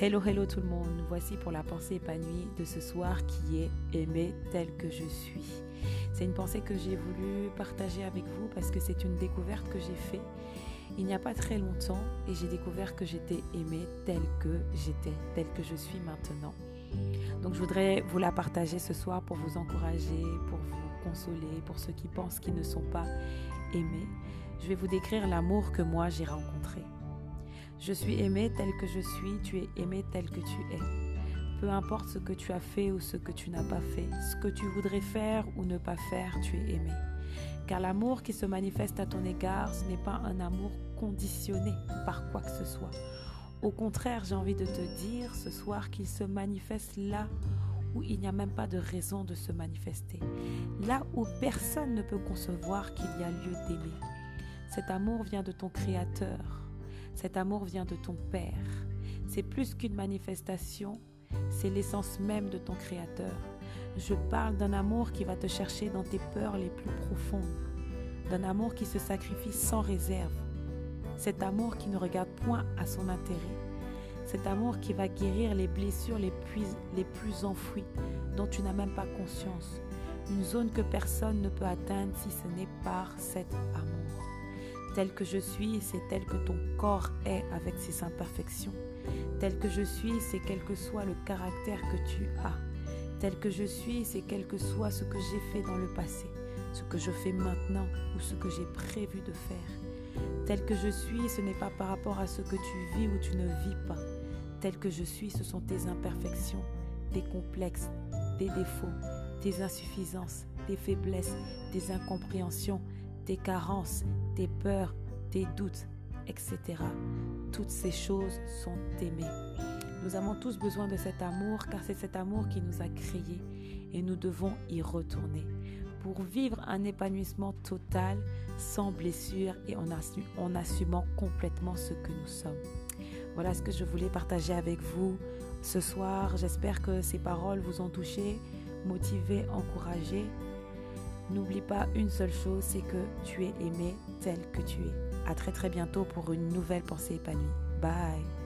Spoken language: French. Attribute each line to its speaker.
Speaker 1: Hello, hello tout le monde. Voici pour la pensée épanouie de ce soir qui est aimer tel que je suis. C'est une pensée que j'ai voulu partager avec vous parce que c'est une découverte que j'ai faite il n'y a pas très longtemps et j'ai découvert que j'étais aimée telle que j'étais, telle que je suis maintenant. Donc je voudrais vous la partager ce soir pour vous encourager, pour vous consoler, pour ceux qui pensent qu'ils ne sont pas aimés. Je vais vous décrire l'amour que moi j'ai rencontré. Je suis aimée telle que je suis, tu es aimé tel que tu es. Peu importe ce que tu as fait ou ce que tu n'as pas fait, ce que tu voudrais faire ou ne pas faire, tu es aimé. Car l'amour qui se manifeste à ton égard, ce n'est pas un amour conditionné par quoi que ce soit. Au contraire, j'ai envie de te dire ce soir qu'il se manifeste là où il n'y a même pas de raison de se manifester. Là où personne ne peut concevoir qu'il y a lieu d'aimer. Cet amour vient de ton Créateur cet amour vient de ton Père. C'est plus qu'une manifestation, c'est l'essence même de ton Créateur. Je parle d'un amour qui va te chercher dans tes peurs les plus profondes, d'un amour qui se sacrifie sans réserve, cet amour qui ne regarde point à son intérêt, cet amour qui va guérir les blessures les plus, enfouies dont tu n'as même pas conscience, une zone que personne ne peut atteindre si ce n'est par cet amour. Tel que je suis, c'est tel que ton corps est avec ses imperfections. Tel que je suis, c'est quel que soit le caractère que tu as. Tel que je suis, c'est quel que soit ce que j'ai fait dans le passé, ce que je fais maintenant ou ce que j'ai prévu de faire. Tel que je suis, ce n'est pas par rapport à ce que tu vis ou tu ne vis pas. Tel que je suis, ce sont tes imperfections, tes complexes, tes défauts, tes insuffisances, tes faiblesses, tes incompréhensions, tes carences, tes peurs, tes doutes, etc. Toutes ces choses sont aimées. Nous avons tous besoin de cet amour car c'est cet amour qui nous a créés et nous devons y retourner pour vivre un épanouissement total, sans blessure et en, en assumant complètement ce que nous sommes. Voilà ce que je voulais partager avec vous ce soir. J'espère que ces paroles vous ont touché, motivé, encouragé. N'oublie pas une seule chose, c'est que tu es aimé tel que tu es. À très très bientôt pour une nouvelle pensée épanouie. Bye